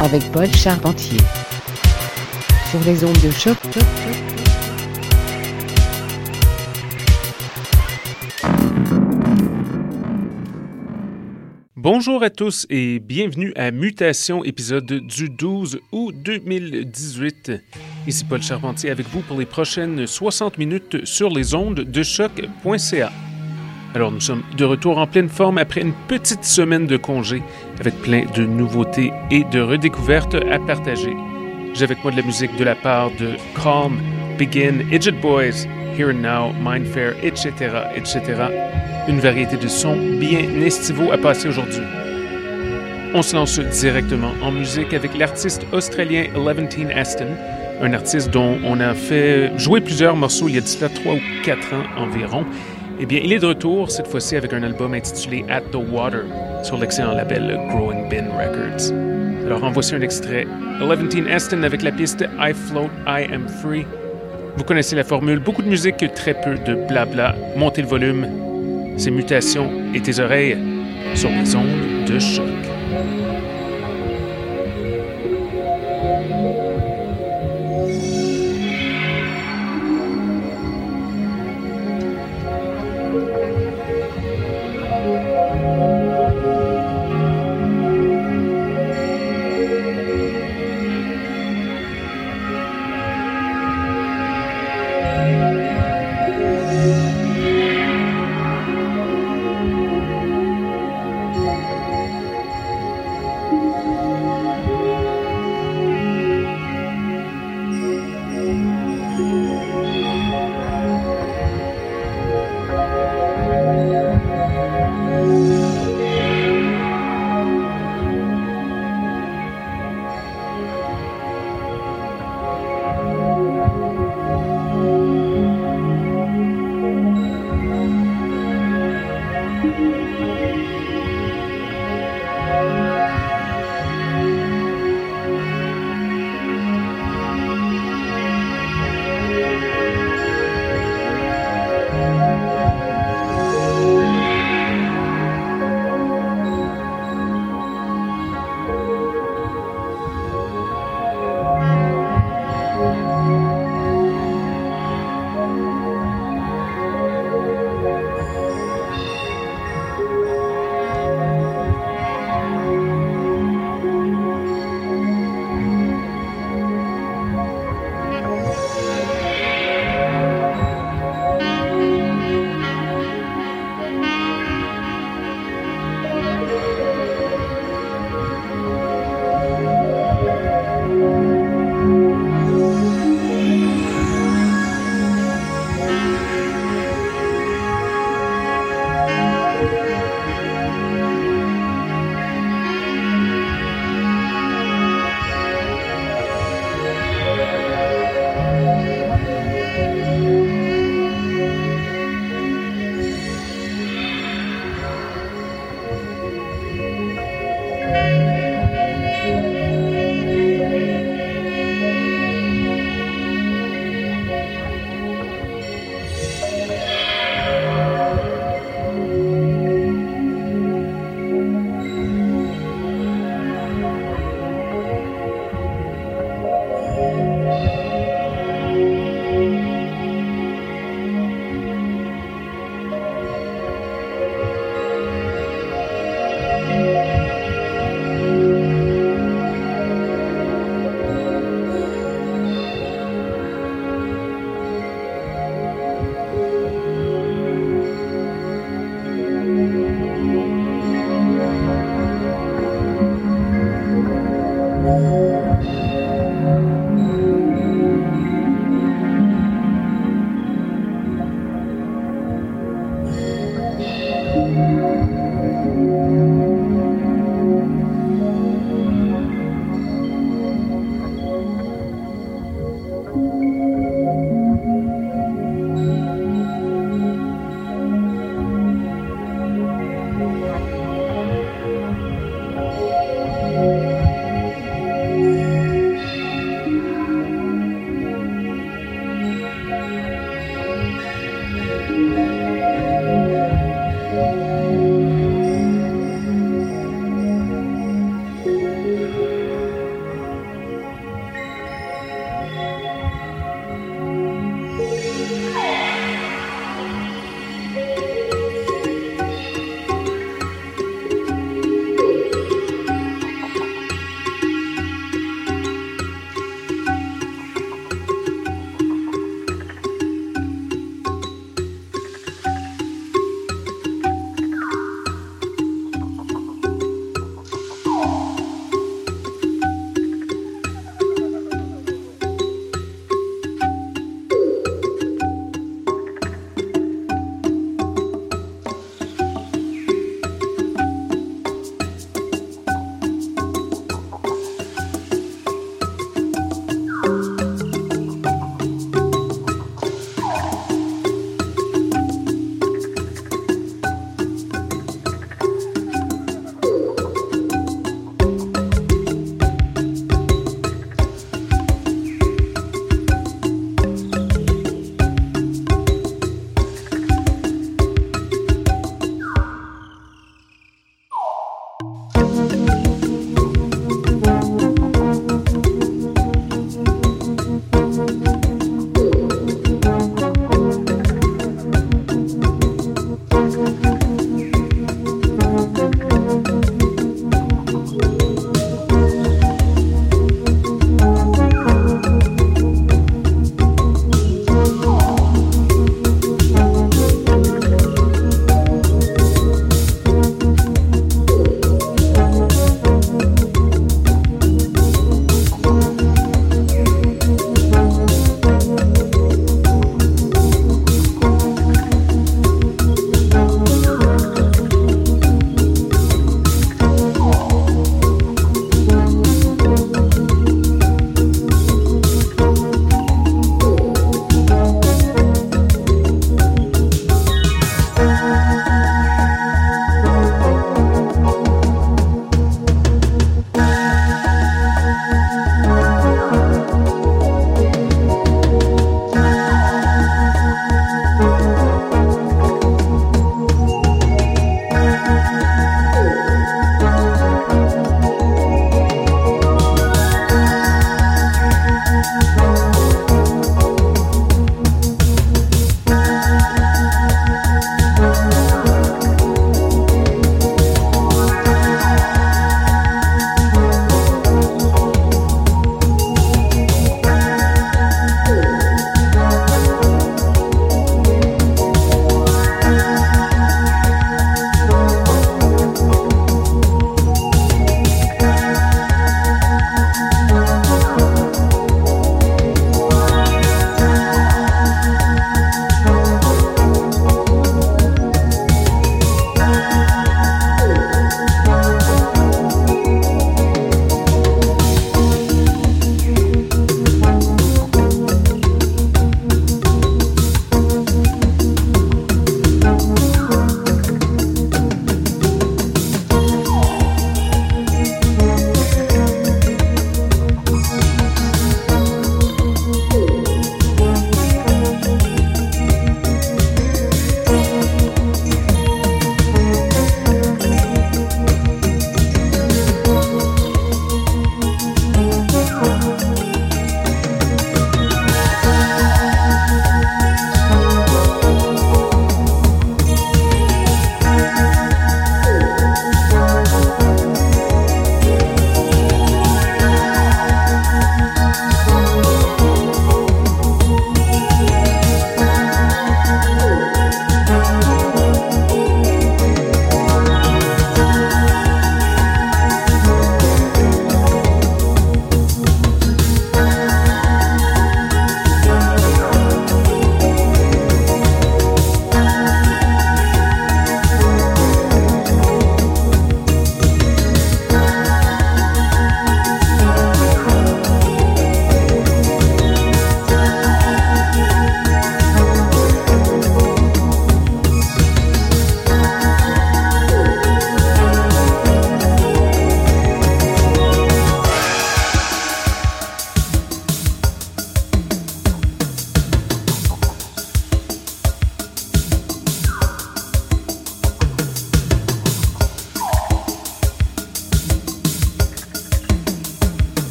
Avec Paul Charpentier. Sur les ondes de choc. Bonjour à tous et bienvenue à Mutation, épisode du 12 août 2018. Ici Paul Charpentier avec vous pour les prochaines 60 minutes sur les ondes de choc.ca. Alors nous sommes de retour en pleine forme après une petite semaine de congé avec plein de nouveautés et de redécouvertes à partager. J'ai avec moi de la musique de la part de Calm, Begin, Idget Boys, Here and Now, Mindfair, etc., etc. Une variété de sons bien estivaux à passer aujourd'hui. On se lance directement en musique avec l'artiste australien Levantine Aston, un artiste dont on a fait jouer plusieurs morceaux il y a d'ici 3 ou 4 ans environ. Eh bien, il est de retour, cette fois-ci avec un album intitulé At the Water sur l'excellent label Growing Bin Records. Alors, en voici un extrait. Levantine Aston avec la piste I Float, I Am Free. Vous connaissez la formule, beaucoup de musique, très peu de blabla. Montez le volume, ces mutations et tes oreilles sur les ondes de choc.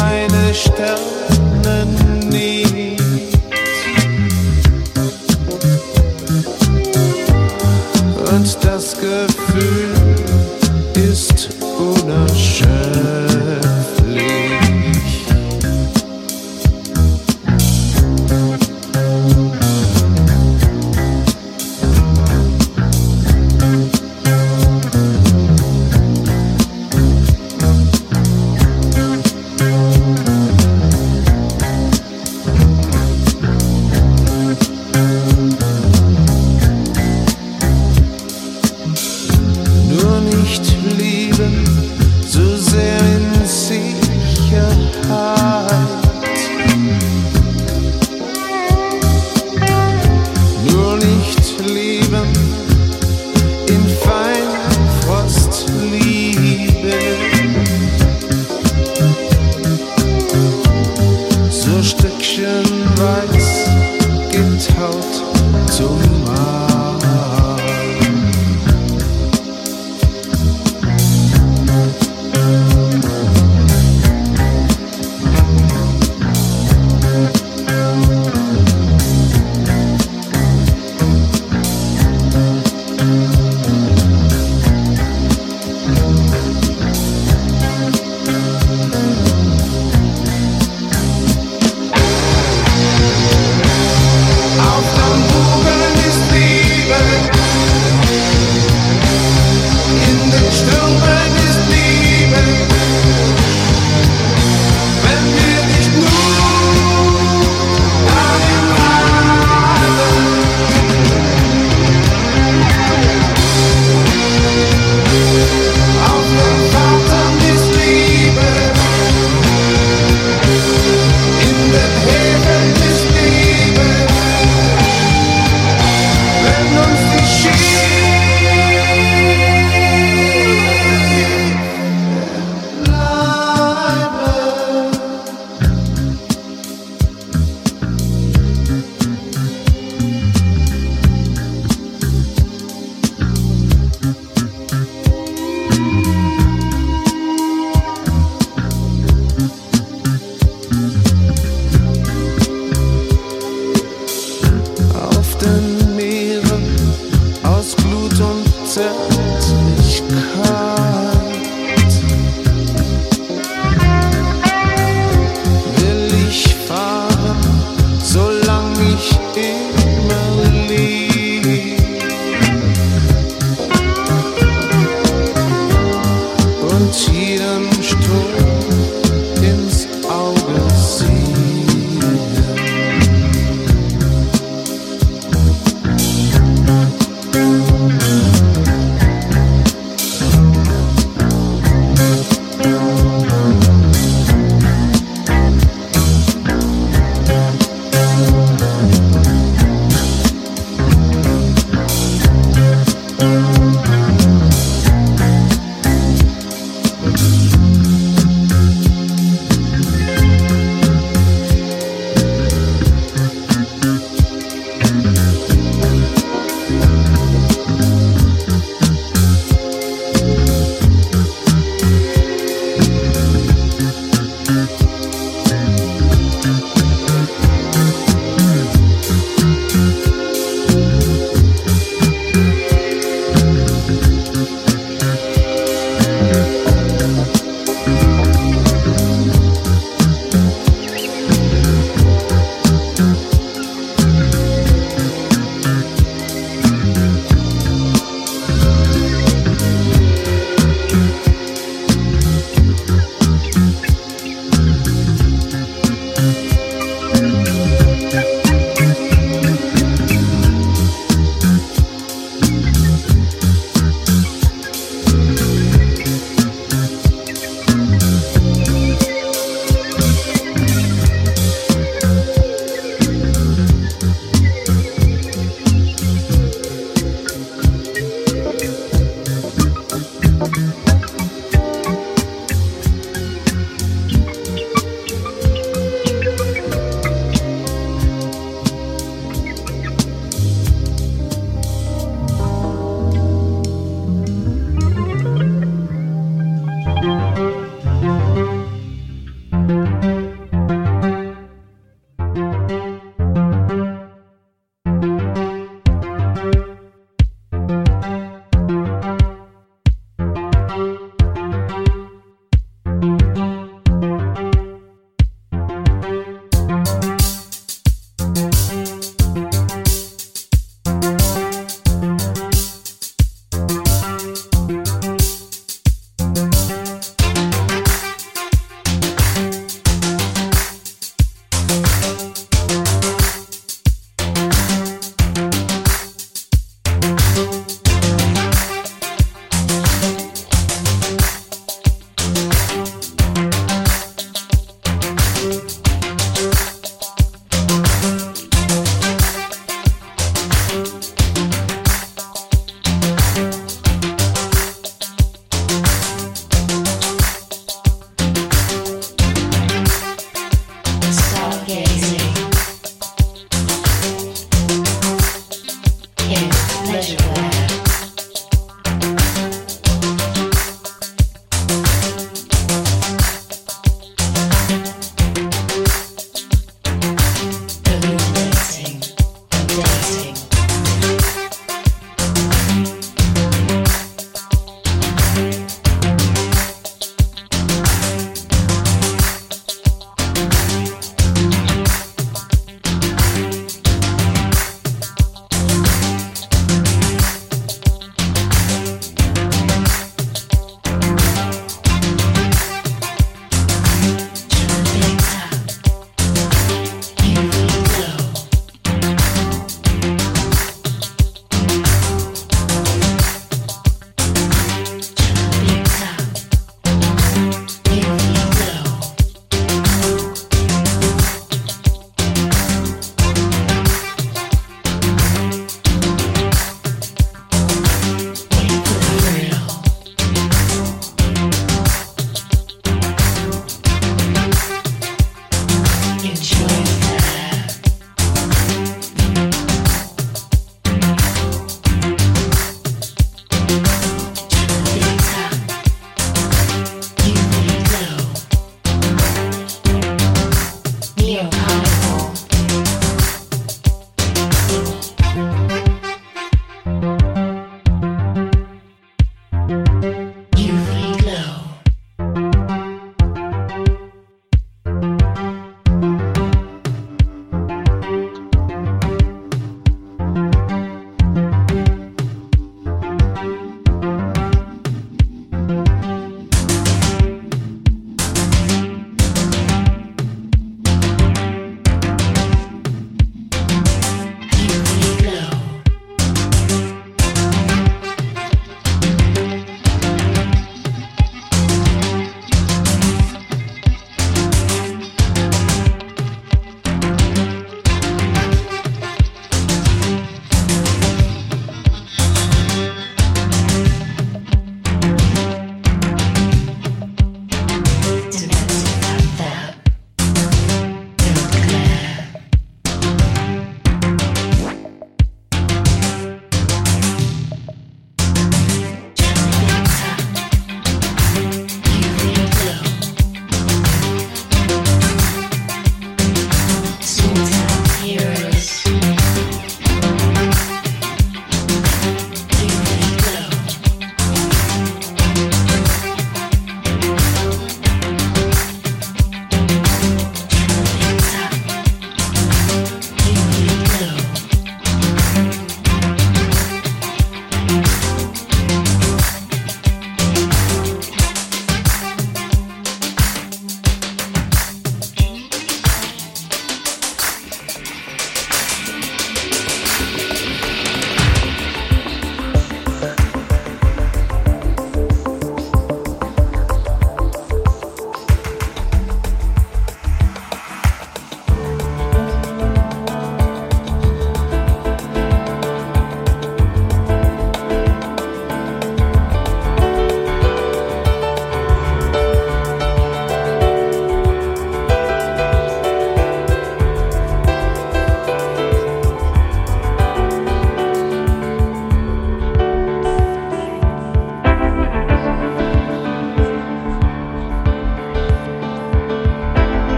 meine Sterne nimmt. Und das Gefühl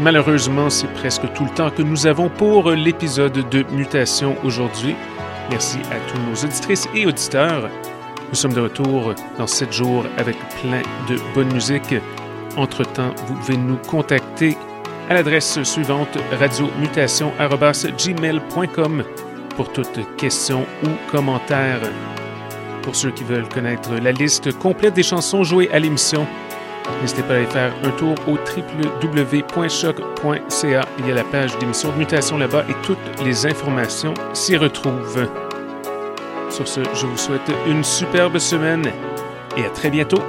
Malheureusement, c'est presque tout le temps que nous avons pour l'épisode de Mutation aujourd'hui. Merci à tous nos auditrices et auditeurs. Nous sommes de retour dans 7 jours avec plein de bonne musique. Entre-temps, vous pouvez nous contacter à l'adresse suivante radiomutation.gmail.com pour toutes questions ou commentaires. Pour ceux qui veulent connaître la liste complète des chansons jouées à l'émission, n'hésitez pas à aller faire un tour au www.choc.ca. Il y a la page d'émission de mutation là-bas et toutes les informations s'y retrouvent. Sur ce, je vous souhaite une superbe semaine et à très bientôt.